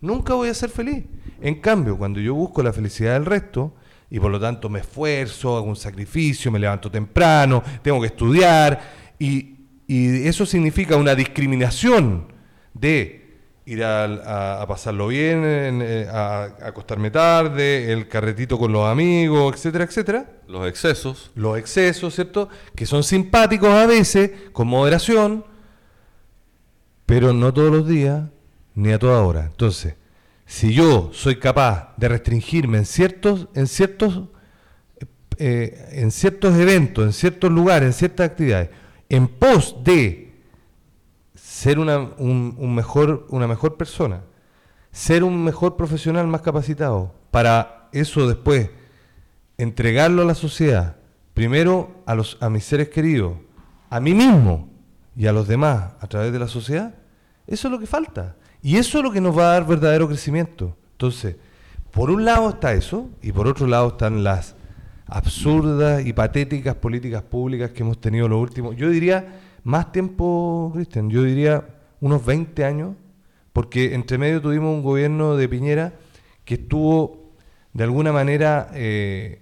nunca voy a ser feliz. En cambio, cuando yo busco la felicidad del resto, y por lo tanto me esfuerzo, hago un sacrificio, me levanto temprano, tengo que estudiar, y, y eso significa una discriminación de ir a, a pasarlo bien, en, eh, a, a acostarme tarde, el carretito con los amigos, etcétera, etcétera Los excesos. los excesos, ¿cierto? Que son simpáticos a veces, con moderación, pero no todos los días ni a toda hora. Entonces, si yo soy capaz de restringirme en ciertos, en ciertos, eh, en ciertos eventos, en ciertos lugares, en ciertas actividades, en pos de ser una, un- mejor, una mejor persona, ser un mejor profesional más capacitado, para eso después entregarlo a la sociedad, primero a, los, a mis seres queridos, a mí mismo y a los demás a través de la sociedad, eso es lo que falta. Y eso es lo que nos va a dar verdadero crecimiento. Entonces, por un lado está eso, y por otro lado están las absurdas y patéticas políticas públicas que hemos tenido los últimos, yo diría más tiempo, Cristian, yo diría unos 20 años, porque entre medio tuvimos un gobierno de Piñera que estuvo de alguna manera eh,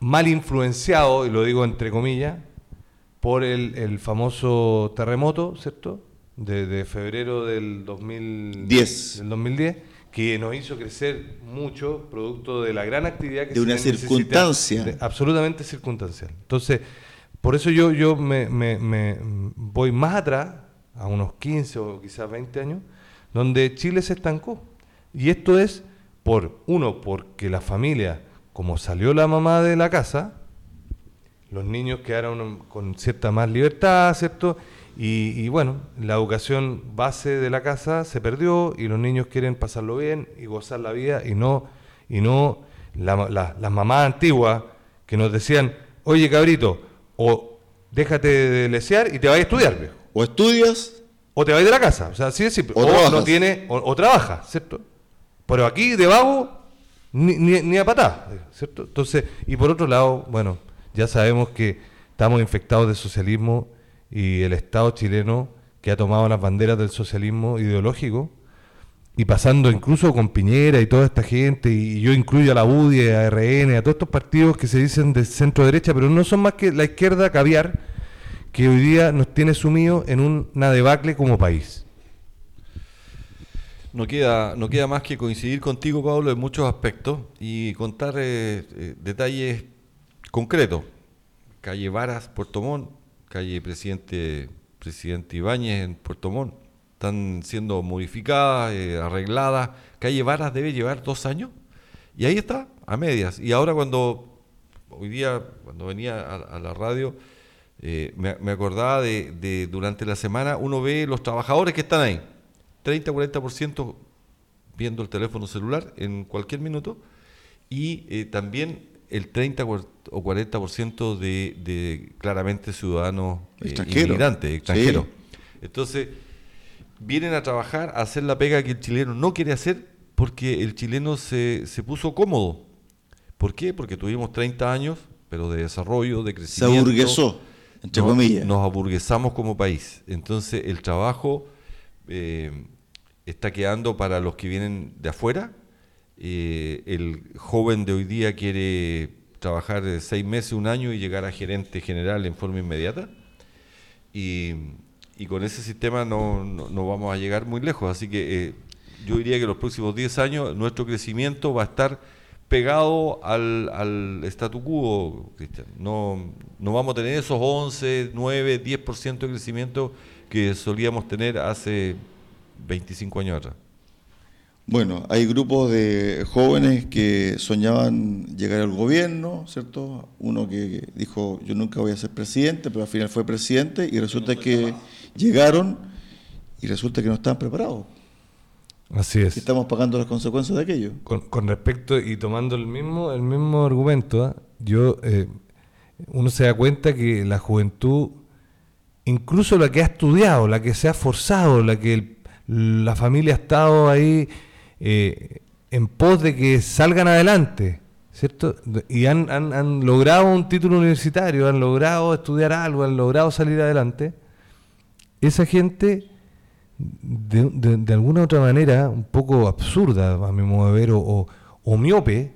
mal influenciado, y lo digo entre comillas, por el, el famoso terremoto, ¿cierto? De, de febrero del 2010, Diez. del 2010, que nos hizo crecer mucho, producto de la gran actividad que De una circunstancia. de- absolutamente circunstancial. Entonces, por eso yo, yo me, me- me voy más atrás, a unos 15 o quizás 20 años, donde Chile se estancó. Y esto es por, uno, porque la familia, como salió la mamá de la casa, los niños quedaron con cierta más libertad, ¿cierto? Y, y bueno, la educación base de la casa se perdió y los niños quieren pasarlo bien y gozar la vida y no, y no la- la- las mamás antiguas que nos decían, oye cabrito, o déjate de lesear y te vas a estudiar, viejo. O estudias O te vas de la casa, o sea, así de simple. O no tiene, o, o trabaja, ¿cierto? Pero aquí debajo, ni, ni, ni a patá, ¿cierto? Entonces, y por otro lado, bueno, ya sabemos que estamos infectados de socialismo y el Estado chileno que ha tomado las banderas del socialismo ideológico y pasando incluso con Piñera y toda esta gente, y yo incluyo a la UDI, a RN, a todos estos partidos que se dicen de centro derecha, pero no son más que la izquierda caviar que hoy día nos tiene sumido en una debacle como país. No queda, no queda más que coincidir contigo, Pablo, en muchos aspectos y contar eh, eh, detalles concretos. Calle Varas, Puerto Montt, calle Presidente, Presidente Ibáñez en Puerto Montt, están siendo modificadas, eh, arregladas. Calle Varas debe llevar dos años y ahí está, a medias. Y ahora cuando, hoy día, cuando venía a, la radio, eh, me, me acordaba de, de durante la semana, uno ve los trabajadores que están ahí. 30-40% viendo el teléfono celular en cualquier minuto y eh, también el 30 cuar- o 40% de, de claramente ciudadanos eh, Extranjeros. inmigrantes, extranjeros. Sí. Entonces, vienen a trabajar, a hacer la pega que el chileno no quiere hacer porque el chileno se, se puso cómodo. ¿Por qué? Porque tuvimos 30 años, pero de desarrollo, de se crecimiento. aburguesó, entre Nos- comillas. Nos aburguesamos como país. Entonces, el trabajo eh, está quedando para los que vienen de afuera. Eh, el joven de hoy día quiere trabajar seis meses, un año y llegar a gerente general en forma inmediata. Y, con ese sistema no vamos a llegar muy lejos. Así que eh, yo diría que los próximos 10 años nuestro crecimiento va a estar pegado al, al statu quo, Cristian. No, no vamos a tener esos 11, 9, 10% de crecimiento que solíamos tener hace 25 años atrás. Bueno, hay grupos de jóvenes que soñaban llegar al gobierno, ¿cierto? Uno que dijo, yo nunca voy a ser presidente, pero al final fue presidente y resulta que llegaron y resulta que no estaban preparados. Así Y es. estamos pagando las consecuencias de aquello. Con, con respecto y tomando el mismo el mismo argumento, ¿ah? yo eh, uno se da cuenta que la juventud, incluso la que ha estudiado, la que se ha forzado, la que el- la familia ha estado ahí eh, en pos de que salgan adelante, ¿cierto? Y han, han, han logrado un título universitario, han logrado estudiar algo, han logrado salir adelante. Esa gente de, de- de alguna otra manera, un poco absurda a mi modo de ver, o, o- o miope,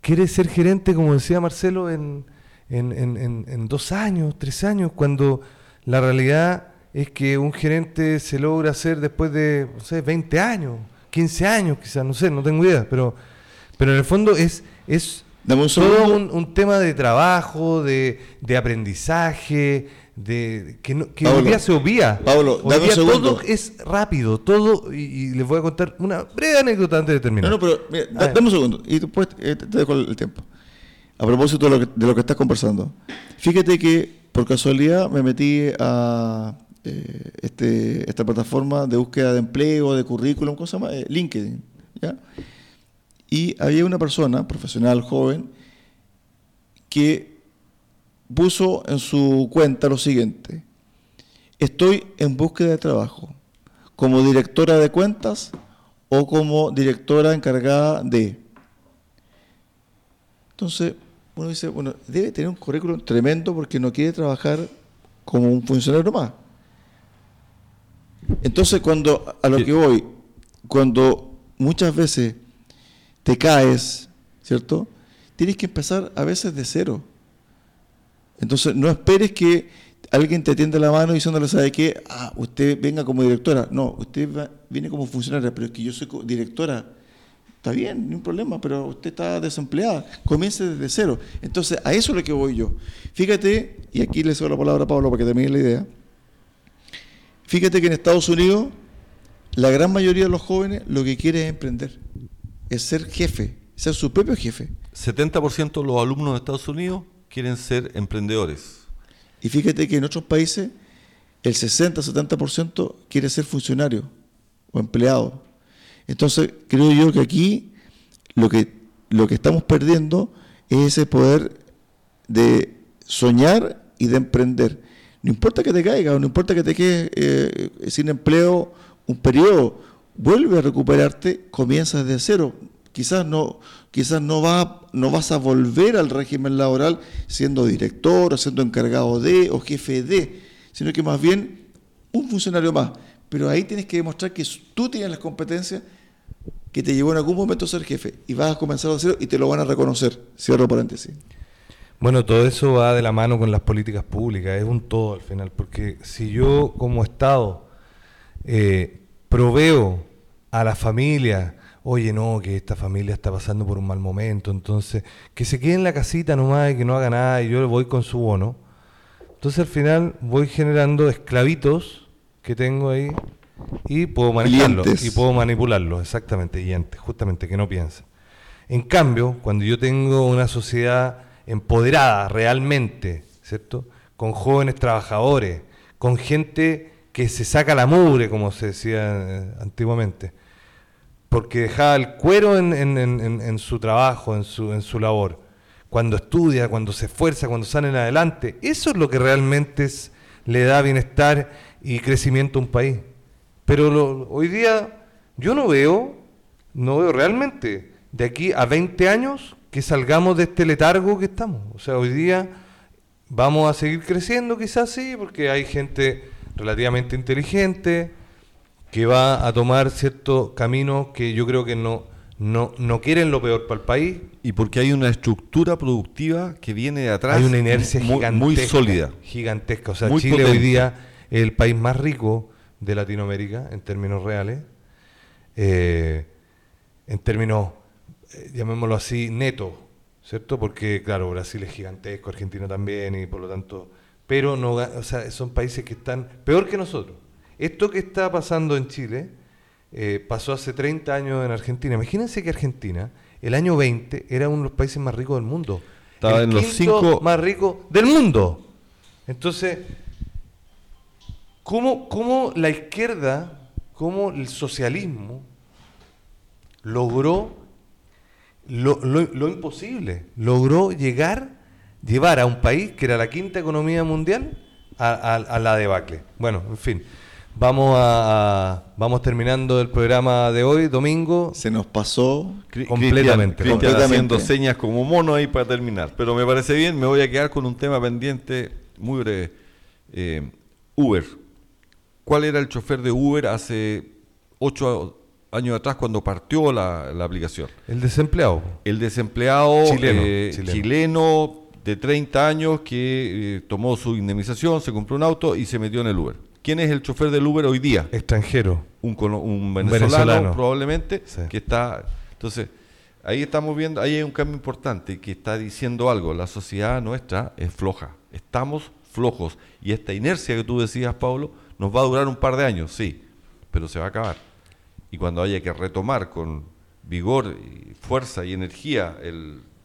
quiere ser gerente, como decía Marcelo, en, en- en- en- dos años, tres años, cuando la realidad es que un gerente se logra hacer después de, no sé, 20 años, 15 años quizás, no sé, no tengo idea, pero, pero en el fondo es, es un todo un, un tema de trabajo, de, de aprendizaje, de que, no, que hoy Pablo, día se obvia. Pablo, Hoy dame un día segundo. todo es rápido, todo, y, y les voy a contar una breve anécdota antes de terminar. No, no, pero mira, da- dame un segundo y después eh, te dejo el, el tiempo. A propósito de lo, que, de lo que estás conversando, fíjate que por casualidad me metí a eh, este, esta plataforma de búsqueda de empleo, de currículum, ¿cómo se llama? Eh, LinkedIn. Y había una persona, profesional, joven, que puso en su cuenta lo siguiente. Estoy en búsqueda de trabajo como directora de cuentas o como directora encargada de. Entonces, uno dice, bueno, debe tener un currículum tremendo porque no quiere trabajar como un funcionario más. Entonces, cuando a lo que voy, cuando muchas veces te caes, ¿cierto? Tienes que empezar a veces de cero. Entonces, no esperes que alguien te tienda la mano diciéndole, ¿sabe qué? Ah, usted venga como directora. No, usted va- viene como funcionaria, pero es que yo soy directora. Está bien, ni un problema, pero usted está desempleada. Comience desde cero. Entonces, a eso es lo que voy yo. Fíjate, y aquí le cedo la palabra a Pablo para que termine la idea. Fíjate que en Estados Unidos, la gran mayoría de los jóvenes lo que quiere es emprender. Es ser jefe, ser su propio jefe. 70% de los alumnos de Estados Unidos quieren ser emprendedores. Y fíjate que en otros países el 60-70% quiere ser funcionario o empleado. Entonces, creo yo que aquí lo que, lo que estamos perdiendo es ese poder de soñar y de emprender. No importa que te caiga, no importa que te quedes eh, sin empleo un periodo, vuelve a recuperarte, comienzas de cero. Quizás no, quizás no, va, no vas a volver al régimen laboral siendo director o siendo encargado de o jefe de, sino que más bien un funcionario más. Pero ahí tienes que demostrar que tú tienes las competencias que te llevó en algún momento a ser jefe y vas a comenzar de cero y te lo van a reconocer. Cierro paréntesis. Bueno, todo eso va de la mano con las políticas públicas, es un todo al final, porque si yo como Estado eh, proveo a la familia, oye, no, que esta familia está pasando por un mal momento, entonces que se quede en la casita nomás y que no haga nada y yo le voy con su bono, entonces al final voy generando esclavitos que tengo ahí y puedo manejarlos y puedo manipularlos, exactamente, y antes, justamente, que no piensen. En cambio, cuando yo tengo una sociedad empoderada realmente, ¿cierto? Con jóvenes trabajadores, con gente que se saca la mugre, como se decía eh, antiguamente, porque dejaba el cuero en, su trabajo, en su, labor, cuando estudia, cuando se esfuerza, cuando salen adelante. Eso es lo que realmente le da bienestar y crecimiento a un país. Pero hoy día yo no veo, no veo realmente de aquí a 20 años que salgamos de este letargo que estamos. O sea, hoy día vamos a seguir creciendo quizás sí, porque hay gente relativamente inteligente que va a tomar ciertos caminos que yo creo que no, no, no quieren lo peor para el país. Y porque hay una estructura productiva que viene de atrás. Hay una inercia muy, gigantesca. Muy sólida. Gigantesca. O sea, Chile hoy día es el país más rico de Latinoamérica en términos reales. Eh, en términos eh, llamémoslo así, neto, ¿cierto? Porque, claro, Brasil es gigantesco, Argentina también, y por lo tanto, pero no, o sea, son países que están peor que nosotros. Esto que está pasando en Chile eh, pasó hace 30 años en Argentina. Imagínense que Argentina, el año 20, era uno de los países más ricos del mundo. Estaba en los cinco más ricos del mundo. Entonces, ¿cómo, ¿cómo la izquierda, cómo el socialismo logró lo, lo, imposible. Logró llegar, llevar a un país que era la quinta economía mundial a, la debacle. Bueno, en fin. Vamos a, vamos terminando el programa de hoy, domingo. Se nos pasó completamente. Cristian haciendo señas como mono ahí para terminar. Pero me parece bien, me voy a quedar con un tema pendiente muy breve. Eh, Uber. ¿Cuál era el chofer de Uber hace ocho años atrás cuando partió la, aplicación. El desempleado. El desempleado eh, chileno, de 30 años que eh, tomó su indemnización, se compró un auto y se metió en el Uber. ¿Quién es el chofer del Uber hoy día? Extranjero. Un, un venezolano, probablemente que está... Entonces, ahí estamos viendo, ahí hay un cambio importante que está diciendo algo. La sociedad nuestra es floja. Estamos flojos. Y esta inercia que tú decías, Pablo, nos va a durar un par de años, sí, pero se va a acabar y cuando haya que retomar con vigor, y fuerza y energía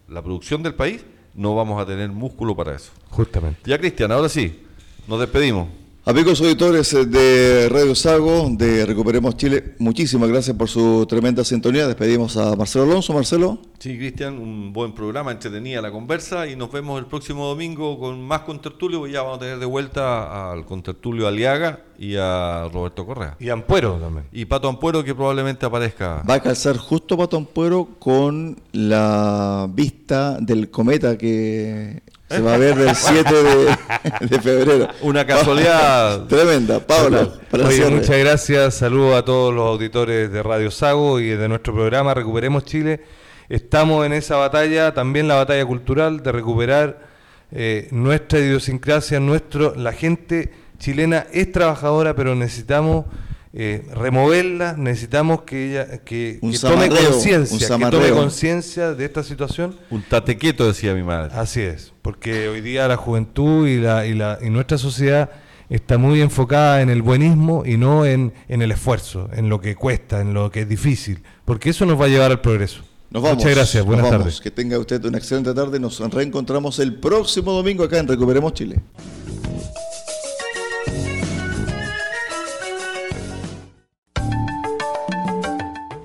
la producción del país, no vamos a tener músculo para eso. Justamente. Ya, Cristian, ahora sí, nos despedimos. Amigos auditores eh, de Radio Sago, de Recuperemos Chile, muchísimas gracias por su tremenda sintonía. Despedimos a Marcelo Alonso. Marcelo. Sí, Cristian, un buen programa, entretenida la conversa y nos vemos el próximo domingo con más contertulio. Ya vamos a tener de vuelta al contertulio Aliaga y a Roberto Correa. Y Ampuero también. Y Pato Ampuero que probablemente aparezca. Va a calzar justo Pato Ampuero con la vista del cometa que se va a ver del 7 de, febrero. Una casualidad tremenda. Pablo, muchas gracias. Saludos a todos los auditores de Radio Sago y de nuestro programa Recuperemos Chile. Estamos en esa batalla, también la batalla cultural de recuperar eh, nuestra idiosincrasia, nuestro, la gente chilena es trabajadora, pero necesitamos eh, removerla, necesitamos que ella que, tome conciencia, que tome conciencia de esta situación. Un tatequeto decía mi madre. Así es, porque hoy día la juventud y, la, y, la, y nuestra sociedad está muy enfocada en el buenismo y no en, en el esfuerzo, en lo que cuesta, en lo que es difícil, porque eso nos va a llevar al progreso. Nos vamos. Muchas gracias, buenas tardes. Que tenga usted una excelente tarde. Nos reencontramos el próximo domingo acá en Recuperemos Chile.